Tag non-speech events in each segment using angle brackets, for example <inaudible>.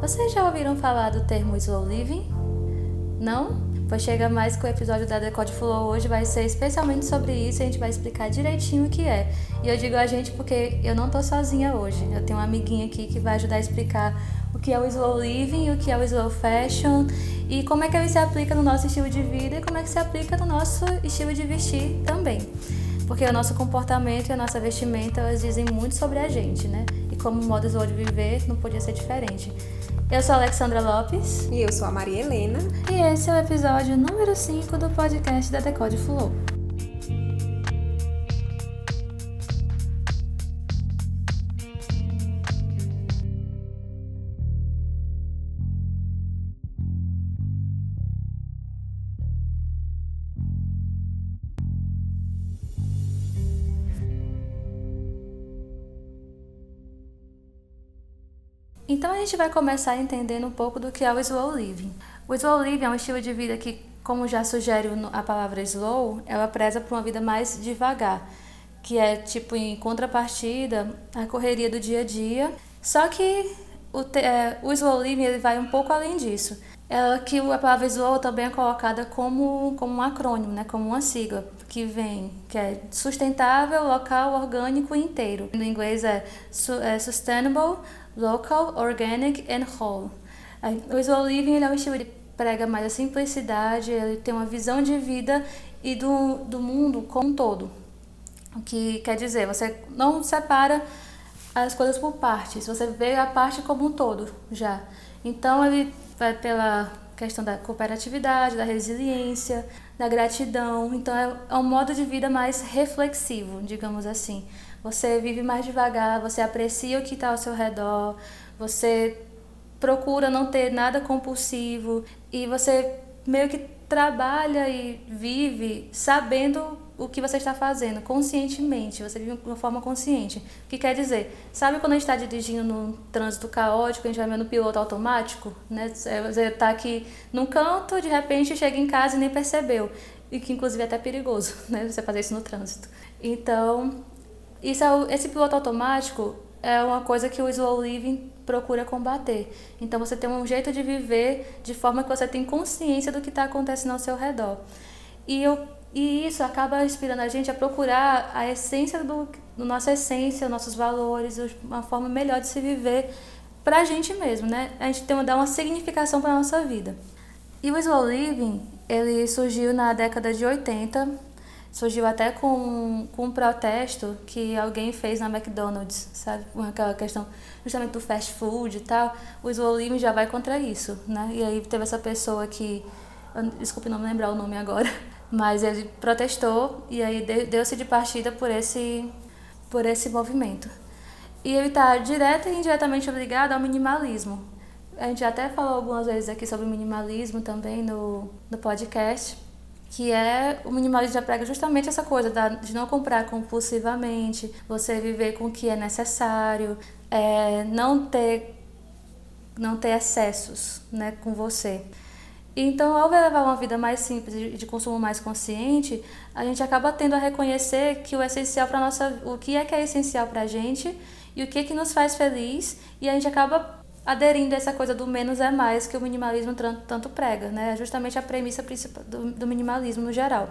Vocês já ouviram falar do termo slow living? Não? Pois chega mais que o episódio da Decode Flow hoje vai ser especialmente sobre isso e a gente vai explicar direitinho o que é. E eu digo a gente porque eu não tô sozinha hoje. Eu tenho uma amiguinha aqui que vai ajudar a explicar o que é o slow living, o que é o slow fashion e como é que ele se aplica no nosso estilo de vida e como é que se aplica no nosso estilo de vestir também. Porque o nosso comportamento e a nossa vestimenta elas dizem muito sobre a gente, né? Como slow de viver não podia ser diferente. Eu sou a Alexandra Lopes. E eu sou a Maria Helena. E esse é o episódio número 5 do podcast da Decode Flow. A gente vai começar entendendo um pouco do que é o slow living. O slow living é um estilo de vida que, como já sugere a palavra slow, ela preza por uma vida mais devagar, que é tipo em contrapartida à correria do dia a dia. Só que o, é, o slow living ele vai um pouco além disso. É que a palavra slow também é colocada como, como um acrônimo, né, como uma sigla, que vem, que é sustentável, local, orgânico e inteiro. No inglês é, é sustainable, local, organic and whole. O slow living é um estilo que prega mais a simplicidade, ele tem uma visão de vida e do, do mundo como um todo. O que quer dizer, você não separa as coisas por partes, você vê a parte como um todo já. Então ele vai pela questão da cooperatividade, da resiliência, da gratidão. Então é, é um modo de vida mais reflexivo, digamos assim. Você vive mais devagar, você aprecia o que está ao seu redor, você procura não ter nada compulsivo e você meio que trabalha e vive sabendo o que você está fazendo, conscientemente, você vive de uma forma consciente. O que quer dizer? Sabe quando a gente está dirigindo num trânsito caótico, a gente vai vendo no piloto automático? Né? Você está aqui num canto, de repente chega em casa e nem percebeu. E que inclusive é até perigoso, <laughs> né? Você fazer isso no trânsito. Então, isso é, esse piloto automático é uma coisa que o slow living procura combater. Então você tem um jeito de viver de forma que você tem consciência do que está acontecendo ao seu redor. E, eu, e isso acaba inspirando a gente a procurar a essência do, do nossa essência, nossos valores, uma forma melhor de se viver para a gente mesmo, né? A gente tem dar uma significação para nossa vida. E o slow living, ele surgiu na década de 80 surgiu até com, com um protesto que alguém fez na McDonald's, sabe? Aquela questão justamente do fast food e tal. O Slow já vai contra isso, né? E aí teve essa pessoa que, desculpe não lembrar o nome agora, <laughs> mas ele protestou e aí deu-se de partida por esse, por esse movimento. E ele está direta e indiretamente ligado ao minimalismo. A gente até falou algumas vezes aqui sobre minimalismo também no, no podcast que é o minimalismo já prega justamente essa coisa da, de não comprar compulsivamente, você viver com o que é necessário, é, não ter não ter excessos né, com você. Então, ao levar uma vida mais simples e de consumo mais consciente, a gente acaba tendo a reconhecer que o essencial para nossa, o que é que é essencial para a gente e o que é que nos faz feliz, e a gente acaba aderindo a essa coisa do menos é mais que o minimalismo tanto prega, né? É justamente a premissa principal do, do minimalismo no geral.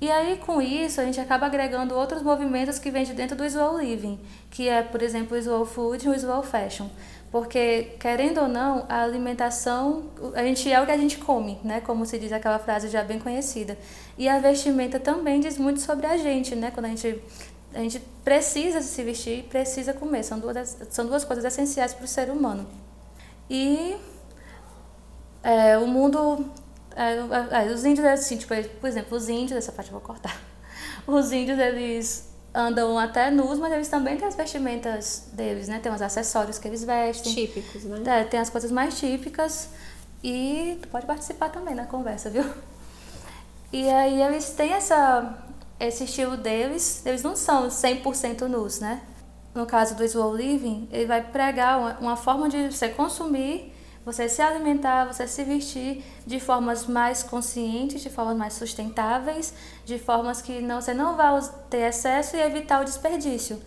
E aí, com isso, a gente acaba agregando outros movimentos que vêm de dentro do slow living, que é, por exemplo, o slow food e o slow fashion. Porque, querendo ou não, a alimentação, a gente é o que a gente come, né? Como se diz aquela frase já bem conhecida. E a vestimenta também diz muito sobre a gente, né? Quando a gente a gente precisa se vestir e precisa comer. São duas, são duas coisas essenciais para o ser humano. E é, o mundo. É, é, os índios, assim, tipo, por exemplo, os índios, essa parte eu vou cortar. <laughs> Os índios, eles andam até nus, mas eles também têm as vestimentas deles, né? Tem os acessórios que eles vestem. Típicos, né? É, tem as coisas mais típicas. E tu pode participar também na conversa, viu? E aí eles têm essa esse estilo deles, eles não são 100% nus, né? No caso do slow living, ele vai pregar uma, uma forma de você consumir, você se alimentar, você se vestir de formas mais conscientes, de formas mais sustentáveis, de formas que não, você não vai ter excesso e evitar o desperdício.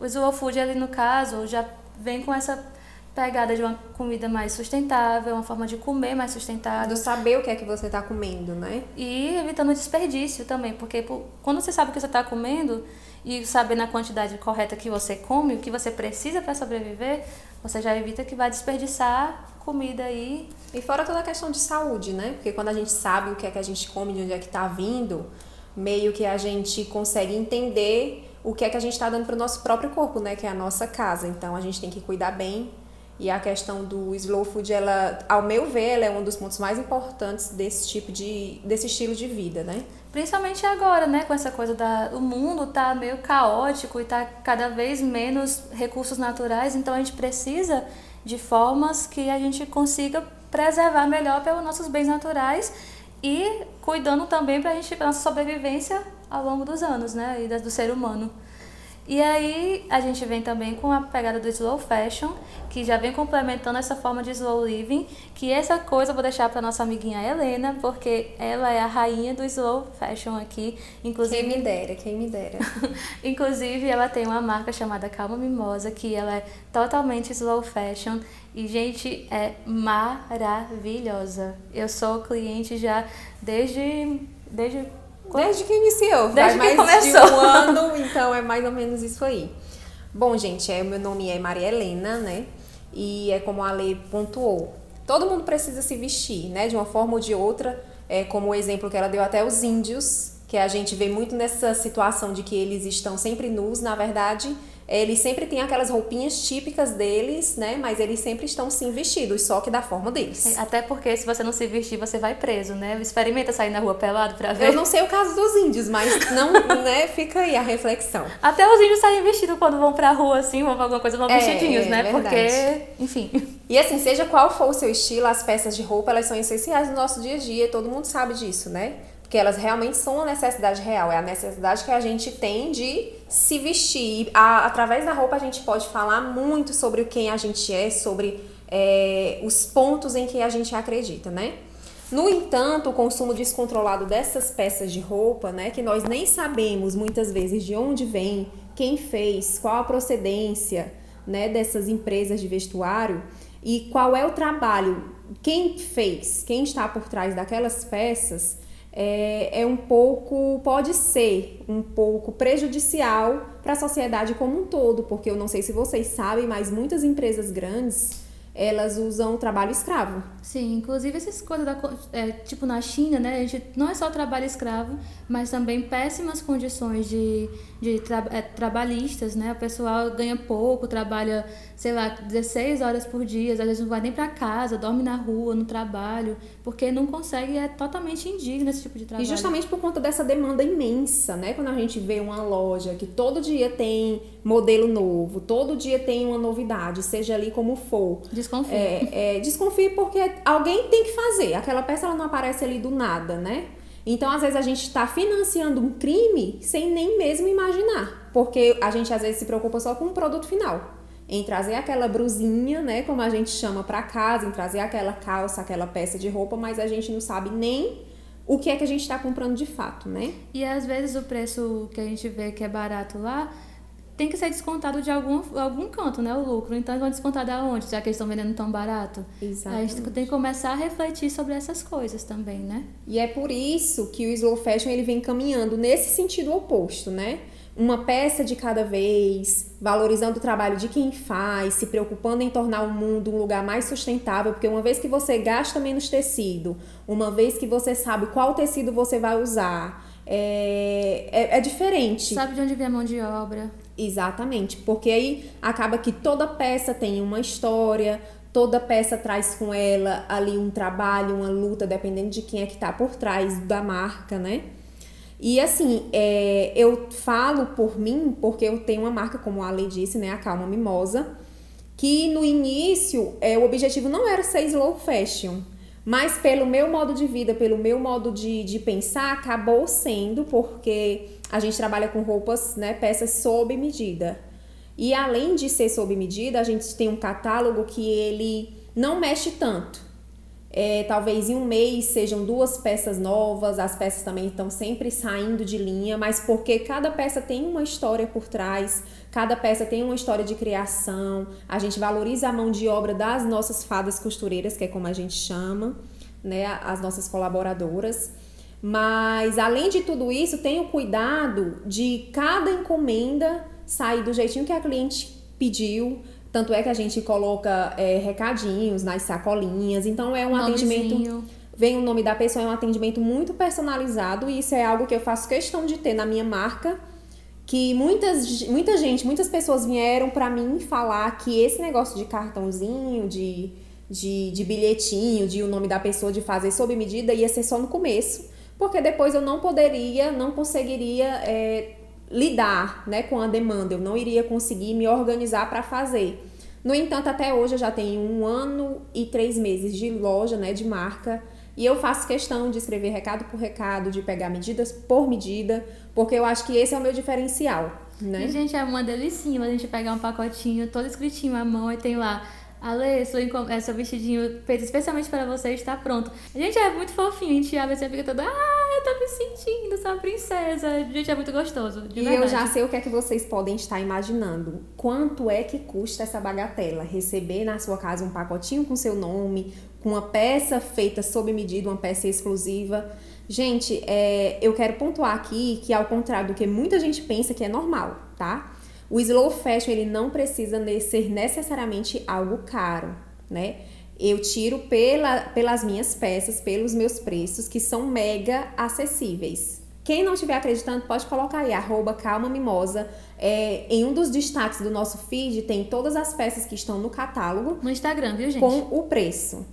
O slow food ali no caso já vem com essa pegada de uma comida mais sustentável, uma forma de comer mais sustentável. Do saber o que é que você está comendo, né? E evitando desperdício também, porque quando você sabe o que você está comendo e saber na quantidade correta que você come, o que você precisa para sobreviver, você já evita que vai desperdiçar comida aí. E fora toda a questão de saúde, né? Porque quando a gente sabe o que é que a gente come, de onde é que está vindo, meio que a gente consegue entender o que é que a gente está dando para o nosso próprio corpo, né? Que é a nossa casa. Então a gente tem que cuidar bem. E a questão do slow food, ela, ao meu ver, ela é um dos pontos mais importantes desse tipo de, desse estilo de vida, né? Principalmente agora, né? Com essa coisa da, o mundo tá meio caótico e tá cada vez menos recursos naturais. Então a gente precisa de formas que a gente consiga preservar melhor pelos nossos bens naturais e cuidando também para a gente, pra nossa sobrevivência ao longo dos anos, né? E do ser humano. E aí a gente vem também com a pegada do slow fashion, que já vem complementando essa forma de slow living, que essa coisa eu vou deixar para nossa amiguinha Helena, porque ela é a rainha do slow fashion aqui, inclusive Quem me dera, quem me dera. <laughs> inclusive ela tem uma marca chamada Calma Mimosa, que ela é totalmente slow fashion e gente, é maravilhosa. Eu sou cliente já desde desde Desde que iniciou, Desde que mais começou. de um <laughs> ano, então é mais ou menos isso aí. Bom, gente, é, meu nome é Maria Helena, né? E é como a lei pontuou. Todo mundo precisa se vestir, né? De uma forma ou de outra, é, como o exemplo que ela deu até os índios, que a gente vê muito nessa situação de que eles estão sempre nus, na verdade, eles sempre têm aquelas roupinhas típicas deles, né? Mas eles sempre estão sim vestidos, só que da forma deles. Até porque se você não se vestir, você vai preso, né? Experimenta sair na rua pelado pra ver. Eu não sei o caso dos índios, mas não, <laughs> né? Fica aí a reflexão. Até os índios saem vestidos quando vão pra rua, assim, vão pra alguma coisa, vão É, vestidinhos, né? é Porque, verdade. enfim. E assim, seja qual for o seu estilo, as peças de roupa, elas são essenciais no nosso dia a dia, todo mundo sabe disso, né? Porque elas realmente são uma necessidade real, é a necessidade que a gente tem de se vestir. A- através da roupa a gente pode falar muito sobre quem a gente é, sobre é, os pontos em que a gente acredita, né? No entanto, o consumo descontrolado dessas peças de roupa, né, que nós nem sabemos muitas vezes de onde vem, quem fez, qual a procedência, né, dessas empresas de vestuário e qual é o trabalho, quem fez, quem está por trás daquelas peças, é, é um pouco, pode ser um pouco prejudicial para a sociedade como um todo, porque eu não sei se vocês sabem, mas muitas empresas grandes elas usam trabalho escravo. Sim, inclusive essas coisas, da, é, tipo na China, né? A gente não é só trabalho escravo, mas também péssimas condições de, de tra, é, trabalhistas, né? O pessoal ganha pouco, trabalha, sei lá, 16 horas por dia, às vezes não vai nem pra casa, dorme na rua, no trabalho, porque não consegue, é totalmente indigno esse tipo de trabalho. E justamente por conta dessa demanda imensa, né? Quando a gente vê uma loja que todo dia tem modelo novo, todo dia tem uma novidade, seja ali como for. Desconfio. É, é, desconfie porque alguém tem que fazer. Aquela peça ela não aparece ali do nada, né? Então, às vezes, a gente está financiando um crime sem nem mesmo imaginar. Porque a gente, às vezes, se preocupa só com o produto final. Em trazer aquela brusinha, né? Como a gente chama para casa, em trazer aquela calça, aquela peça de roupa, mas a gente não sabe nem o que é que a gente está comprando de fato, né? E às vezes o preço que a gente vê que é barato lá tem que ser descontado de algum, algum canto, né? O lucro. Então eles vão descontar da onde, já que eles estão vendendo tão barato? A gente tem que começar a refletir sobre essas coisas também, né? E é por isso que o slow fashion ele vem caminhando nesse sentido oposto, né? Uma peça de cada vez, valorizando o trabalho de quem faz, se preocupando em tornar o mundo um lugar mais sustentável, porque uma vez que você gasta menos tecido, uma vez que você sabe qual tecido você vai usar, é, é, é diferente. Sabe de onde vem a mão de obra? Exatamente, porque aí acaba que toda peça tem uma história, toda peça traz com ela ali um trabalho, uma luta, dependendo de quem é que tá por trás da marca, né? E assim, é, eu falo por mim, porque eu tenho uma marca, como a Ale disse, né? A Calma Mimosa, que no início é, o objetivo não era ser slow fashion, mas pelo meu modo de vida, pelo meu modo de, de pensar, acabou sendo, porque a gente trabalha com roupas, né, peças sob medida. E além de ser sob medida, a gente tem um catálogo que ele não mexe tanto. É, talvez em um mês sejam duas peças novas, as peças também estão sempre saindo de linha, mas porque cada peça tem uma história por trás, cada peça tem uma história de criação, a gente valoriza a mão de obra das nossas fadas costureiras, que é como a gente chama, né, as nossas colaboradoras. Mas além de tudo isso, tem o cuidado de cada encomenda sair do jeitinho que a cliente pediu. Tanto é que a gente coloca é, recadinhos nas sacolinhas. Então é um Nomezinho. atendimento. Vem o nome da pessoa, é um atendimento muito personalizado. E isso é algo que eu faço questão de ter na minha marca. Que muitas, muita gente, muitas pessoas vieram para mim falar que esse negócio de cartãozinho, de, de, de bilhetinho, de o nome da pessoa, de fazer sob medida, ia ser só no começo porque depois eu não poderia, não conseguiria é, lidar né, com a demanda, eu não iria conseguir me organizar para fazer. No entanto, até hoje eu já tenho um ano e três meses de loja, né, de marca, e eu faço questão de escrever recado por recado, de pegar medidas por medida, porque eu acho que esse é o meu diferencial. Né? E, gente, é uma delicinha a gente pegar um pacotinho todo escritinho à mão e tem lá Ale, seu, é, seu vestidinho feito especialmente para você está pronto. Gente, é muito fofinho. A gente abre assim, fica toda, ah, eu tô me sentindo, sou uma princesa. Gente, é muito gostoso. e verdade. eu já sei o que é que vocês podem estar imaginando. Quanto é que custa essa bagatela? Receber na sua casa um pacotinho com seu nome, com uma peça feita sob medida, uma peça exclusiva. Gente, é, eu quero pontuar aqui que, ao contrário do que muita gente pensa que é normal, tá? O slow fashion ele não precisa ser necessariamente algo caro, né? Eu tiro pela, pelas minhas peças, pelos meus preços, que são mega acessíveis. Quem não estiver acreditando, pode colocar aí, arroba calma mimosa. É, em um dos destaques do nosso feed tem todas as peças que estão no catálogo. No Instagram, viu, gente? Com o preço.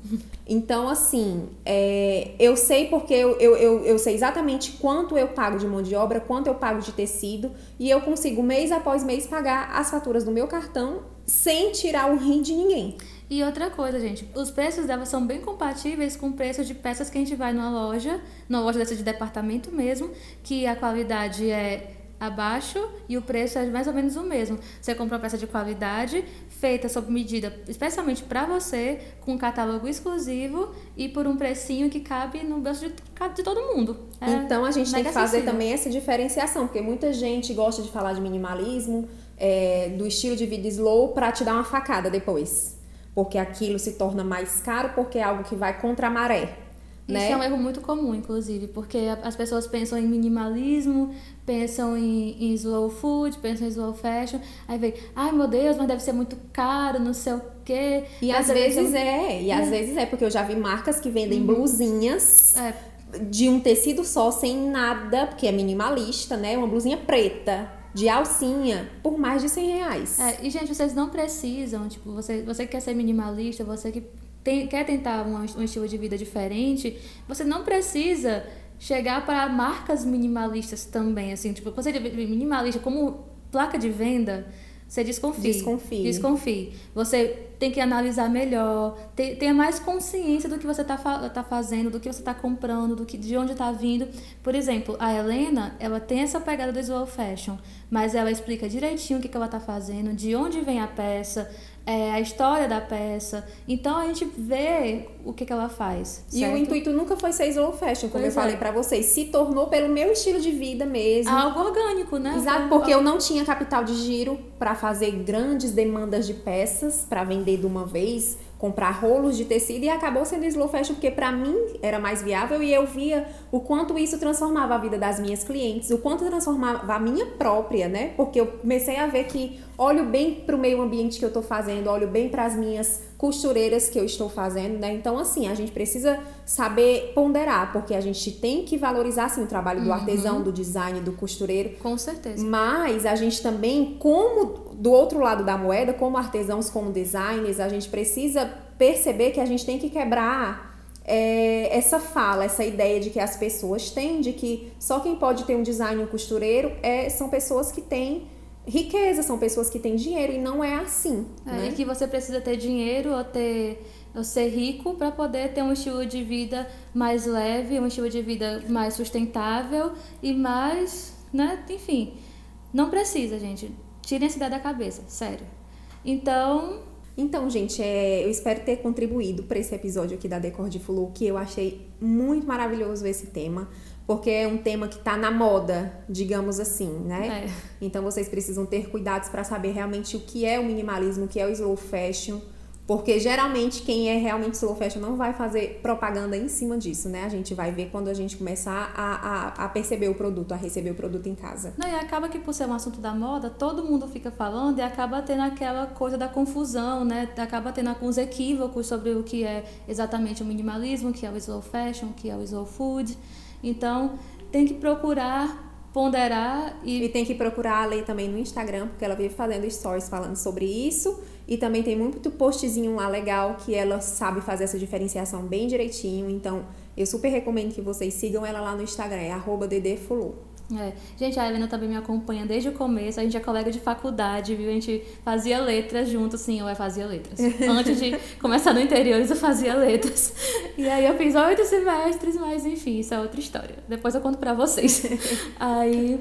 Então, assim, é, eu sei porque eu, eu, eu, eu, sei exatamente quanto eu pago de mão de obra, quanto eu pago de tecido, e eu consigo mês após mês pagar as faturas do meu cartão sem tirar o rim de ninguém. E outra coisa, gente, os preços delas são bem compatíveis com preços de peças que a gente vai numa loja, numa loja dessa de departamento mesmo, que a qualidade é abaixo e o preço é mais ou menos o mesmo. Você compra uma peça de qualidade, feita sob medida, especialmente para você, com um catálogo exclusivo e por um precinho que cabe no bolso de, de todo mundo. É então a gente tem que fazer também essa diferenciação, porque muita gente gosta de falar de minimalismo, é, do estilo de vida slow, para te dar uma facada depois porque aquilo se torna mais caro porque é algo que vai contra a maré. Isso né? é um erro muito comum, inclusive, porque as pessoas pensam em minimalismo, pensam em, em, slow food, pensam em slow fashion, aí vem, ai meu Deus, mas deve ser muito caro, não sei o quê. E às vezes ser... é, e é. às vezes é, porque eu já vi marcas que vendem uhum. blusinhas. É. De um tecido só, sem nada, porque é minimalista, né? Uma blusinha preta de alcinha por mais de 100 reais. É, e, gente, vocês não precisam, tipo, você, você que quer ser minimalista, você que tem, quer tentar um, um estilo de vida diferente, você não precisa chegar para marcas minimalistas também, assim, tipo, você é minimalista como placa de venda, você desconfie. Desconfie. Desconfie. Você tem que analisar melhor, ter, ter mais consciência do que você está tá fazendo, do que você está comprando, do que, de onde está vindo. Por exemplo, a Helena, ela tem essa pegada do slow fashion, mas ela explica direitinho o que, que ela está fazendo, de onde vem a peça, é, a história da peça. Então a gente vê o que, que ela faz. Certo? E o intuito nunca foi ser slow fashion, como pois eu é. falei para vocês. Se tornou pelo meu estilo de vida mesmo. Algo orgânico, né? Exato, porque eu não tinha capital de giro para fazer grandes demandas de peças para vender de uma vez comprar rolos de tecido e acabou sendo slow fashion porque para mim era mais viável e eu via o quanto isso transformava a vida das minhas clientes, o quanto transformava a minha própria, né? Porque eu comecei a ver que olho bem para o meio ambiente que eu estou fazendo, olho bem para as minhas costureiras que eu estou fazendo, né? Então, assim, a gente precisa saber ponderar, porque a gente tem que valorizar, assim, o trabalho do uhum. artesão, do design, do costureiro. Com certeza. Mas a gente também, como do outro lado da moeda, como artesãos, como designers, a gente precisa perceber que a gente tem que quebrar é, essa fala, essa ideia de que as pessoas têm, de que só quem pode ter um design, um costureiro, é, são pessoas que têm riqueza, são pessoas que têm dinheiro e não é assim. É, né? E que você precisa ter dinheiro ou ter ou ser rico para poder ter um estilo de vida mais leve, um estilo de vida mais sustentável e mais, né, enfim, não precisa, gente. Tirem essa ideia da cabeça, sério. Então, Então, gente, é, eu espero ter contribuído para esse episódio aqui da Decor de Flu, que eu achei muito maravilhoso esse tema, porque é um tema que está na moda, digamos assim, né? É. Então vocês precisam ter cuidados para saber realmente o que é o minimalismo, o que é o slow fashion porque geralmente quem é realmente slow fashion não vai fazer propaganda em cima disso, né? A gente vai ver quando a gente começar a, a, a perceber o produto, a receber o produto em casa. Não, e acaba que por ser um assunto da moda, todo mundo fica falando e acaba tendo aquela coisa da confusão, né? Acaba tendo alguns equívocos sobre o que é exatamente o minimalismo, o que é o slow fashion, o que é o slow food. Então, tem que procurar ponderar e... e tem que procurar a lei também no Instagram, porque ela vive fazendo stories falando sobre isso e também tem muito postzinho lá legal que ela sabe fazer essa diferenciação bem direitinho. Então, eu super recomendo que vocês sigam ela lá no Instagram, é arroba É. Gente, a Helena também me acompanha desde o começo. A gente é colega de faculdade, viu? A gente fazia letras junto, sim, eu fazia letras. <laughs> Antes de começar no interior, eu fazia letras. E aí eu fiz oito semestres, mas enfim, isso é outra história. Depois eu conto pra vocês. <laughs> aí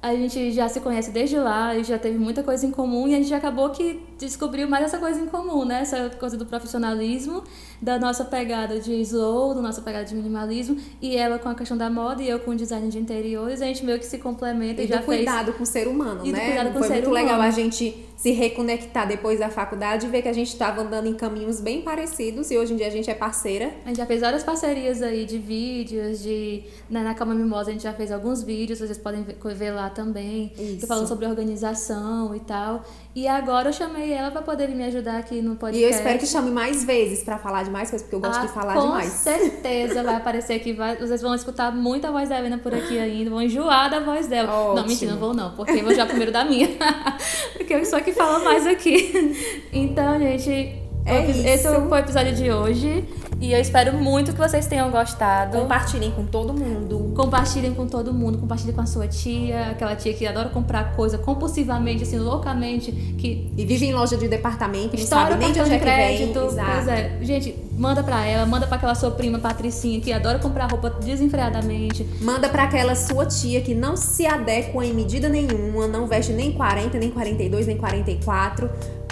a gente já se conhece desde lá e já teve muita coisa em comum e a gente acabou que descobriu mais essa coisa em comum, né? Essa coisa do profissionalismo, da nossa pegada de slow, da nossa pegada de minimalismo e ela com a questão da moda e eu com o design de interiores, a gente meio que se complementa e, e já cuidado fez... com o ser humano, e né? cuidado com Foi o ser muito humano. legal a gente se reconectar depois da faculdade e ver que a gente estava andando em caminhos bem parecidos e hoje em dia a gente é parceira. A gente já fez várias parcerias aí de vídeos, de né, na Calma Mimosa a gente já fez alguns vídeos, vocês podem ver lá também, Isso. falando sobre organização e tal. E agora eu chamei ela para poder me ajudar aqui no podcast. E eu espero que chame mais vezes para falar de mais coisas, porque eu gosto ah, de falar com demais. Com certeza vai aparecer aqui, vai, vocês vão escutar muita voz da Helena por aqui ainda, vão enjoar da voz dela. Ótimo. Não, mentira, não vou não, porque eu vou já primeiro da minha. <laughs> porque eu sou que fala mais aqui. <laughs> Então, gente, é esse foi o episódio de hoje. E eu espero muito que vocês tenham gostado. Compartilhem com todo mundo. Compartilhem com todo mundo. Compartilhem com a sua tia, aquela tia que adora comprar coisa compulsivamente, assim, loucamente. Que e vive em loja de departamento, não sabe nem de onde é vem. Pois é. Gente, manda pra ela, manda pra aquela sua prima Patricinha que adora comprar roupa desenfreadamente. Manda pra aquela sua tia que não se adequa em medida nenhuma, não veste nem 40, nem 42, nem 44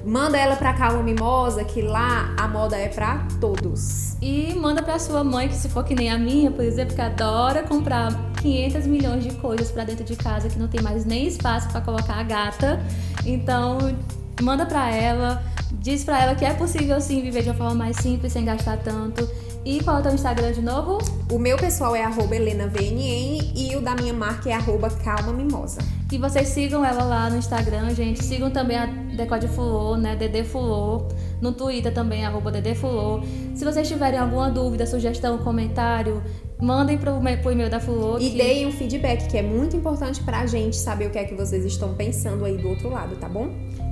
Manda ela pra Calma Mimosa, que lá a moda é pra todos. E manda pra sua mãe, que se for que nem a minha, por exemplo, que adora comprar 500 milhões de coisas para dentro de casa, que não tem mais nem espaço para colocar a gata. Então, manda pra ela, diz pra ela que é possível sim viver de uma forma mais simples, sem gastar tanto e qual é o teu Instagram de novo? O meu pessoal é HelenaVNN e o da minha marca é arroba Calma Mimosa. E vocês sigam ela lá no Instagram, gente. Sigam também a Decode Fulô, né? Dedê Fulô. No Twitter também, arroba Dedê Fulô. Se vocês tiverem alguma dúvida, sugestão, comentário, mandem pro, pro e-mail da Fulô. E que... deem um feedback, que é muito importante pra gente saber o que é que vocês estão pensando aí do outro lado, tá bom?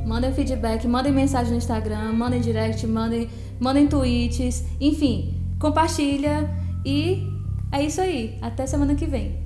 Mandem feedback, mandem mensagem no Instagram, mandem direct, mandem, mandem tweets, enfim compartilha e é isso aí. Até semana que vem.